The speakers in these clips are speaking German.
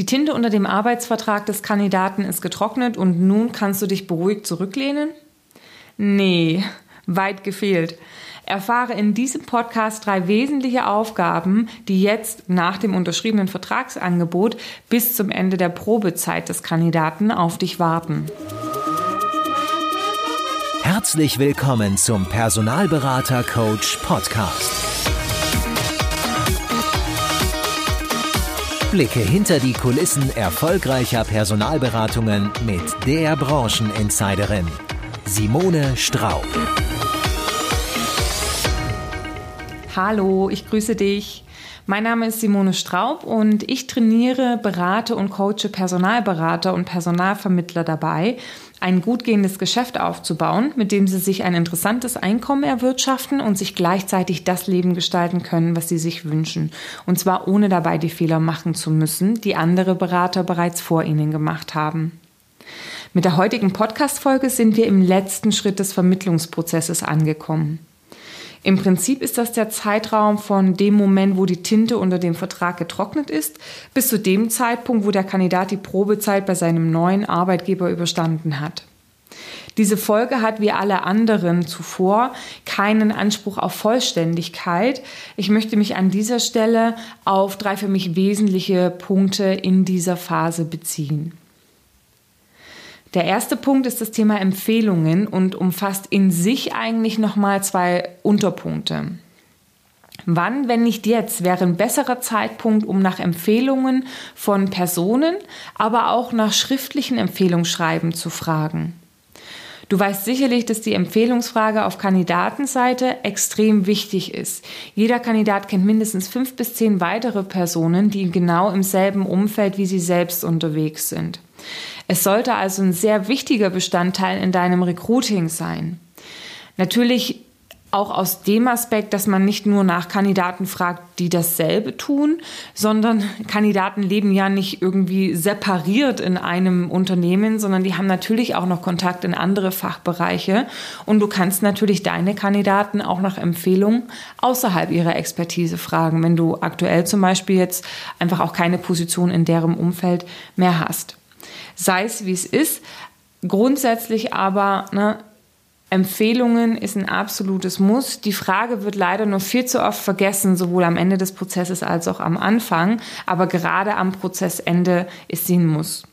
Die Tinte unter dem Arbeitsvertrag des Kandidaten ist getrocknet und nun kannst du dich beruhigt zurücklehnen? Nee, weit gefehlt. Erfahre in diesem Podcast drei wesentliche Aufgaben, die jetzt nach dem unterschriebenen Vertragsangebot bis zum Ende der Probezeit des Kandidaten auf dich warten. Herzlich willkommen zum Personalberater Coach Podcast. Blicke hinter die Kulissen erfolgreicher Personalberatungen mit der Brancheninsiderin Simone Straub. Hallo, ich grüße dich. Mein Name ist Simone Straub und ich trainiere, berate und coache Personalberater und Personalvermittler dabei, ein gut gehendes Geschäft aufzubauen, mit dem sie sich ein interessantes Einkommen erwirtschaften und sich gleichzeitig das Leben gestalten können, was sie sich wünschen. Und zwar ohne dabei die Fehler machen zu müssen, die andere Berater bereits vor ihnen gemacht haben. Mit der heutigen Podcast-Folge sind wir im letzten Schritt des Vermittlungsprozesses angekommen. Im Prinzip ist das der Zeitraum von dem Moment, wo die Tinte unter dem Vertrag getrocknet ist, bis zu dem Zeitpunkt, wo der Kandidat die Probezeit bei seinem neuen Arbeitgeber überstanden hat. Diese Folge hat wie alle anderen zuvor keinen Anspruch auf Vollständigkeit. Ich möchte mich an dieser Stelle auf drei für mich wesentliche Punkte in dieser Phase beziehen. Der erste Punkt ist das Thema Empfehlungen und umfasst in sich eigentlich nochmal zwei Unterpunkte. Wann, wenn nicht jetzt, wäre ein besserer Zeitpunkt, um nach Empfehlungen von Personen, aber auch nach schriftlichen Empfehlungsschreiben zu fragen? Du weißt sicherlich, dass die Empfehlungsfrage auf Kandidatenseite extrem wichtig ist. Jeder Kandidat kennt mindestens fünf bis zehn weitere Personen, die genau im selben Umfeld wie sie selbst unterwegs sind. Es sollte also ein sehr wichtiger Bestandteil in deinem Recruiting sein. Natürlich auch aus dem Aspekt, dass man nicht nur nach Kandidaten fragt, die dasselbe tun, sondern Kandidaten leben ja nicht irgendwie separiert in einem Unternehmen, sondern die haben natürlich auch noch Kontakt in andere Fachbereiche. Und du kannst natürlich deine Kandidaten auch nach Empfehlungen außerhalb ihrer Expertise fragen, wenn du aktuell zum Beispiel jetzt einfach auch keine Position in deren Umfeld mehr hast sei es wie es ist. Grundsätzlich aber, ne, Empfehlungen ist ein absolutes Muss. Die Frage wird leider nur viel zu oft vergessen, sowohl am Ende des Prozesses als auch am Anfang. Aber gerade am Prozessende ist sie ein Muss.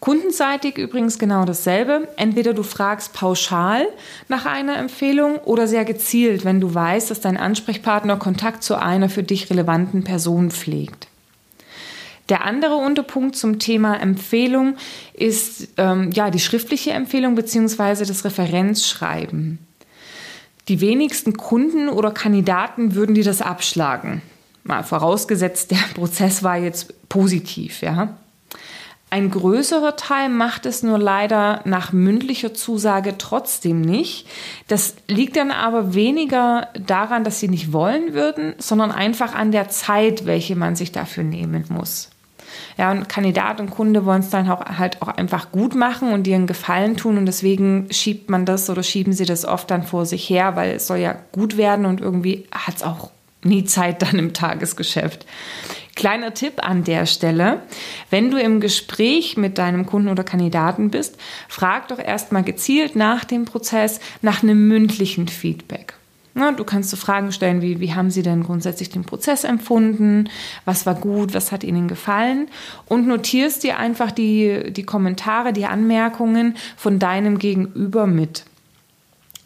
Kundenseitig übrigens genau dasselbe. Entweder du fragst pauschal nach einer Empfehlung oder sehr gezielt, wenn du weißt, dass dein Ansprechpartner Kontakt zu einer für dich relevanten Person pflegt. Der andere Unterpunkt zum Thema Empfehlung ist ähm, ja die schriftliche Empfehlung bzw. das Referenzschreiben. Die wenigsten Kunden oder Kandidaten würden dir das abschlagen. Mal vorausgesetzt, der Prozess war jetzt positiv, ja. Ein größerer Teil macht es nur leider nach mündlicher Zusage trotzdem nicht. Das liegt dann aber weniger daran, dass sie nicht wollen würden, sondern einfach an der Zeit, welche man sich dafür nehmen muss. Ja, und Kandidat und Kunde wollen es dann auch, halt auch einfach gut machen und dir einen Gefallen tun und deswegen schiebt man das oder schieben sie das oft dann vor sich her, weil es soll ja gut werden und irgendwie hat es auch nie Zeit dann im Tagesgeschäft. Kleiner Tipp an der Stelle, wenn du im Gespräch mit deinem Kunden oder Kandidaten bist, frag doch erstmal gezielt nach dem Prozess nach einem mündlichen Feedback. Na, du kannst so Fragen stellen wie, wie haben Sie denn grundsätzlich den Prozess empfunden? Was war gut? Was hat Ihnen gefallen? Und notierst dir einfach die, die Kommentare, die Anmerkungen von deinem Gegenüber mit.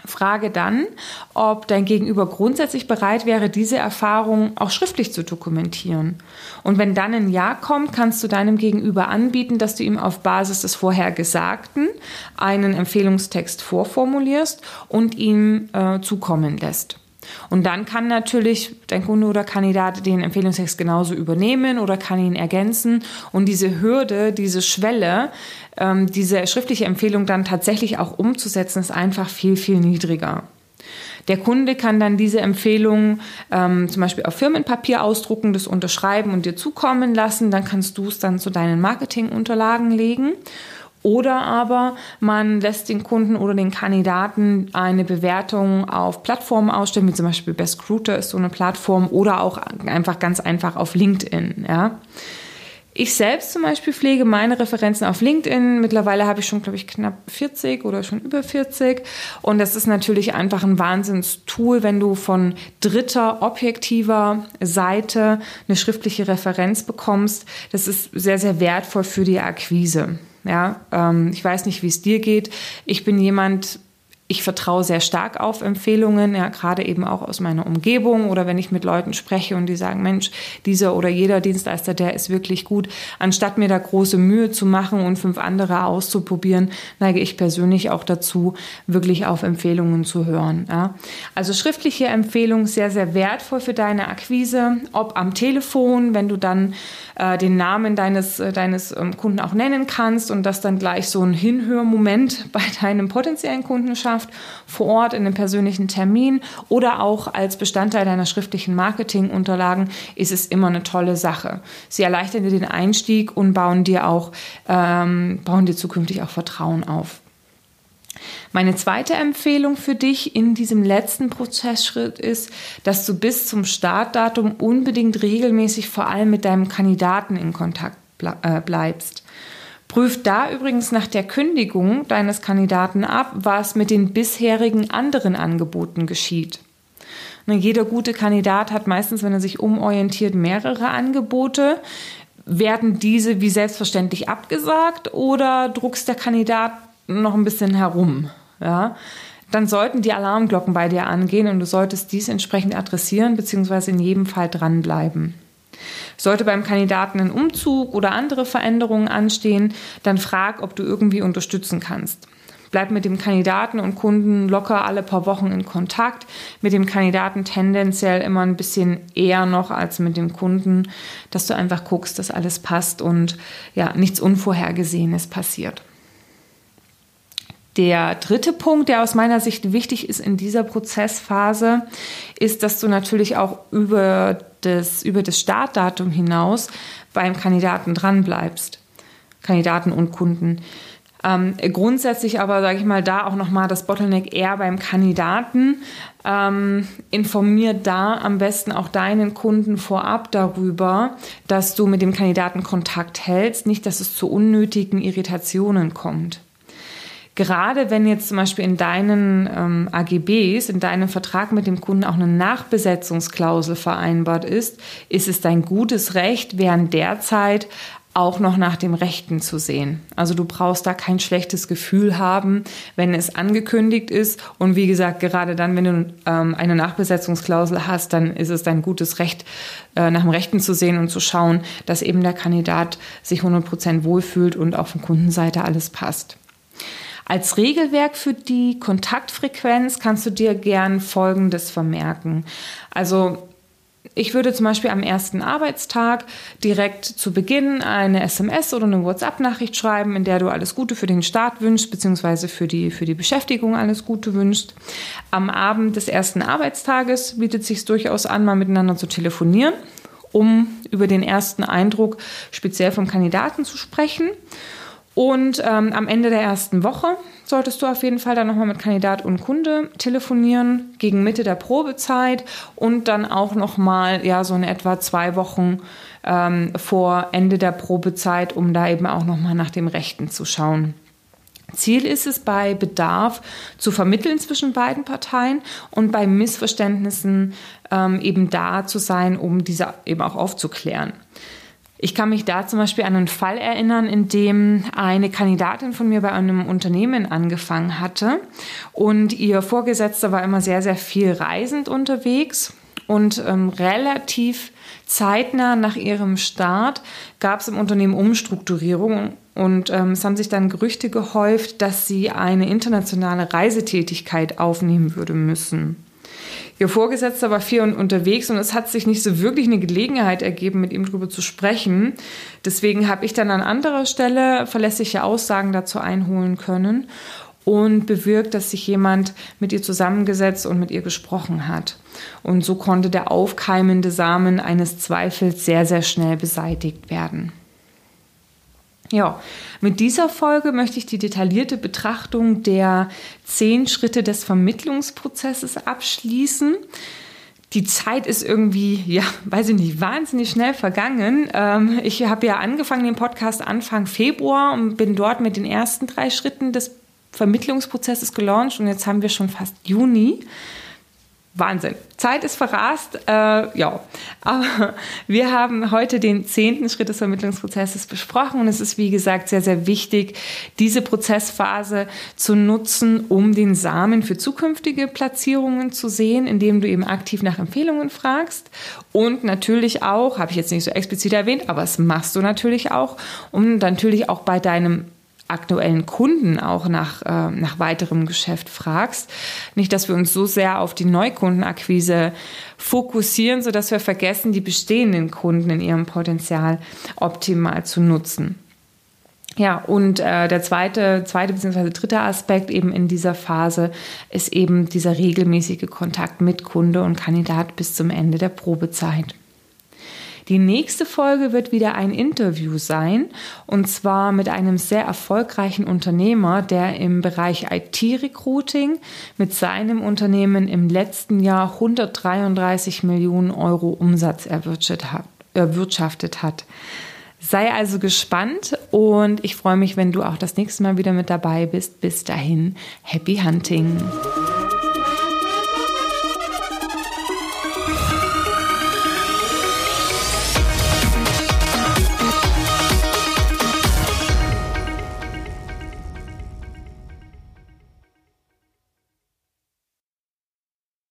Frage dann, ob dein Gegenüber grundsätzlich bereit wäre, diese Erfahrung auch schriftlich zu dokumentieren. Und wenn dann ein Ja kommt, kannst du deinem Gegenüber anbieten, dass du ihm auf Basis des Vorhergesagten einen Empfehlungstext vorformulierst und ihm äh, zukommen lässt. Und dann kann natürlich dein Kunde oder Kandidat den Empfehlungstext genauso übernehmen oder kann ihn ergänzen. Und diese Hürde, diese Schwelle, ähm, diese schriftliche Empfehlung dann tatsächlich auch umzusetzen, ist einfach viel, viel niedriger. Der Kunde kann dann diese Empfehlung ähm, zum Beispiel auf Firmenpapier ausdrucken, das unterschreiben und dir zukommen lassen. Dann kannst du es dann zu deinen Marketingunterlagen legen. Oder aber man lässt den Kunden oder den Kandidaten eine Bewertung auf Plattformen ausstellen, wie zum Beispiel Best Recruiter ist so eine Plattform oder auch einfach ganz einfach auf LinkedIn. Ja. Ich selbst zum Beispiel pflege meine Referenzen auf LinkedIn. Mittlerweile habe ich schon, glaube ich, knapp 40 oder schon über 40. Und das ist natürlich einfach ein Wahnsinnstool, wenn du von dritter, objektiver Seite eine schriftliche Referenz bekommst. Das ist sehr, sehr wertvoll für die Akquise. Ja, ähm, ich weiß nicht, wie es dir geht. Ich bin jemand, ich vertraue sehr stark auf Empfehlungen, ja, gerade eben auch aus meiner Umgebung oder wenn ich mit Leuten spreche und die sagen, Mensch, dieser oder jeder Dienstleister, der ist wirklich gut. Anstatt mir da große Mühe zu machen und fünf andere auszuprobieren, neige ich persönlich auch dazu, wirklich auf Empfehlungen zu hören. Ja. Also schriftliche Empfehlungen sehr, sehr wertvoll für deine Akquise, ob am Telefon, wenn du dann äh, den Namen deines, äh, deines ähm, Kunden auch nennen kannst und das dann gleich so ein Hinhörmoment bei deinem potenziellen Kunden schafft Kundschaft vor Ort in einem persönlichen Termin oder auch als Bestandteil deiner schriftlichen Marketingunterlagen ist es immer eine tolle Sache. Sie erleichtern dir den Einstieg und bauen dir auch ähm, bauen dir zukünftig auch Vertrauen auf. Meine zweite Empfehlung für dich in diesem letzten Prozessschritt ist, dass du bis zum Startdatum unbedingt regelmäßig vor allem mit deinem Kandidaten in Kontakt äh, bleibst. Prüf da übrigens nach der Kündigung deines Kandidaten ab, was mit den bisherigen anderen Angeboten geschieht. Jeder gute Kandidat hat meistens, wenn er sich umorientiert, mehrere Angebote. Werden diese wie selbstverständlich abgesagt oder druckst der Kandidat noch ein bisschen herum? Ja? Dann sollten die Alarmglocken bei dir angehen und du solltest dies entsprechend adressieren bzw. in jedem Fall dranbleiben. Sollte beim Kandidaten ein Umzug oder andere Veränderungen anstehen, dann frag, ob du irgendwie unterstützen kannst. Bleib mit dem Kandidaten und Kunden locker alle paar Wochen in Kontakt. Mit dem Kandidaten tendenziell immer ein bisschen eher noch als mit dem Kunden, dass du einfach guckst, dass alles passt und ja, nichts Unvorhergesehenes passiert. Der dritte Punkt, der aus meiner Sicht wichtig ist in dieser Prozessphase, ist, dass du natürlich auch über das, über das Startdatum hinaus beim Kandidaten dranbleibst. Kandidaten und Kunden. Ähm, grundsätzlich aber, sage ich mal, da auch nochmal das Bottleneck eher beim Kandidaten. Ähm, informier da am besten auch deinen Kunden vorab darüber, dass du mit dem Kandidaten Kontakt hältst, nicht, dass es zu unnötigen Irritationen kommt. Gerade wenn jetzt zum Beispiel in deinen ähm, AGBs, in deinem Vertrag mit dem Kunden auch eine Nachbesetzungsklausel vereinbart ist, ist es dein gutes Recht, während der Zeit auch noch nach dem Rechten zu sehen. Also du brauchst da kein schlechtes Gefühl haben, wenn es angekündigt ist. Und wie gesagt, gerade dann, wenn du ähm, eine Nachbesetzungsklausel hast, dann ist es dein gutes Recht, äh, nach dem Rechten zu sehen und zu schauen, dass eben der Kandidat sich 100 Prozent wohlfühlt und auch von Kundenseite alles passt. Als Regelwerk für die Kontaktfrequenz kannst du dir gern Folgendes vermerken. Also ich würde zum Beispiel am ersten Arbeitstag direkt zu Beginn eine SMS oder eine WhatsApp-Nachricht schreiben, in der du alles Gute für den Start wünschst, beziehungsweise für die, für die Beschäftigung alles Gute wünschst. Am Abend des ersten Arbeitstages bietet es sich durchaus an, mal miteinander zu telefonieren, um über den ersten Eindruck speziell vom Kandidaten zu sprechen. Und ähm, am Ende der ersten Woche solltest du auf jeden Fall dann nochmal mit Kandidat und Kunde telefonieren, gegen Mitte der Probezeit und dann auch nochmal ja, so in etwa zwei Wochen ähm, vor Ende der Probezeit, um da eben auch nochmal nach dem Rechten zu schauen. Ziel ist es, bei Bedarf zu vermitteln zwischen beiden Parteien und bei Missverständnissen ähm, eben da zu sein, um diese eben auch aufzuklären. Ich kann mich da zum Beispiel an einen Fall erinnern, in dem eine Kandidatin von mir bei einem Unternehmen angefangen hatte. Und ihr Vorgesetzter war immer sehr, sehr viel reisend unterwegs. Und ähm, relativ zeitnah nach ihrem Start gab es im Unternehmen Umstrukturierung. Und ähm, es haben sich dann Gerüchte gehäuft, dass sie eine internationale Reisetätigkeit aufnehmen würde müssen. Ihr Vorgesetzter war viel unterwegs und es hat sich nicht so wirklich eine Gelegenheit ergeben, mit ihm darüber zu sprechen. Deswegen habe ich dann an anderer Stelle verlässliche Aussagen dazu einholen können und bewirkt, dass sich jemand mit ihr zusammengesetzt und mit ihr gesprochen hat. Und so konnte der aufkeimende Samen eines Zweifels sehr, sehr schnell beseitigt werden. Ja, mit dieser Folge möchte ich die detaillierte Betrachtung der zehn Schritte des Vermittlungsprozesses abschließen. die Zeit ist irgendwie, ja, weiß ich nicht, wahnsinnig schnell vergangen. Ähm, ich habe ja angefangen, den Podcast Anfang Februar und bin dort mit den ersten drei Schritten des Vermittlungsprozesses gelauncht und jetzt haben wir schon fast Juni. Wahnsinn. Zeit ist verrast. Äh, ja, aber wir haben heute den zehnten Schritt des Vermittlungsprozesses besprochen und es ist, wie gesagt, sehr, sehr wichtig, diese Prozessphase zu nutzen, um den Samen für zukünftige Platzierungen zu sehen, indem du eben aktiv nach Empfehlungen fragst und natürlich auch, habe ich jetzt nicht so explizit erwähnt, aber das machst du natürlich auch, um natürlich auch bei deinem aktuellen Kunden auch nach, äh, nach weiterem Geschäft fragst. Nicht, dass wir uns so sehr auf die Neukundenakquise fokussieren, sodass wir vergessen, die bestehenden Kunden in ihrem Potenzial optimal zu nutzen. Ja, und äh, der zweite, zweite bzw. dritte Aspekt eben in dieser Phase ist eben dieser regelmäßige Kontakt mit Kunde und Kandidat bis zum Ende der Probezeit. Die nächste Folge wird wieder ein Interview sein und zwar mit einem sehr erfolgreichen Unternehmer, der im Bereich IT-Recruiting mit seinem Unternehmen im letzten Jahr 133 Millionen Euro Umsatz erwirtschaftet hat. Sei also gespannt und ich freue mich, wenn du auch das nächste Mal wieder mit dabei bist. Bis dahin, happy hunting!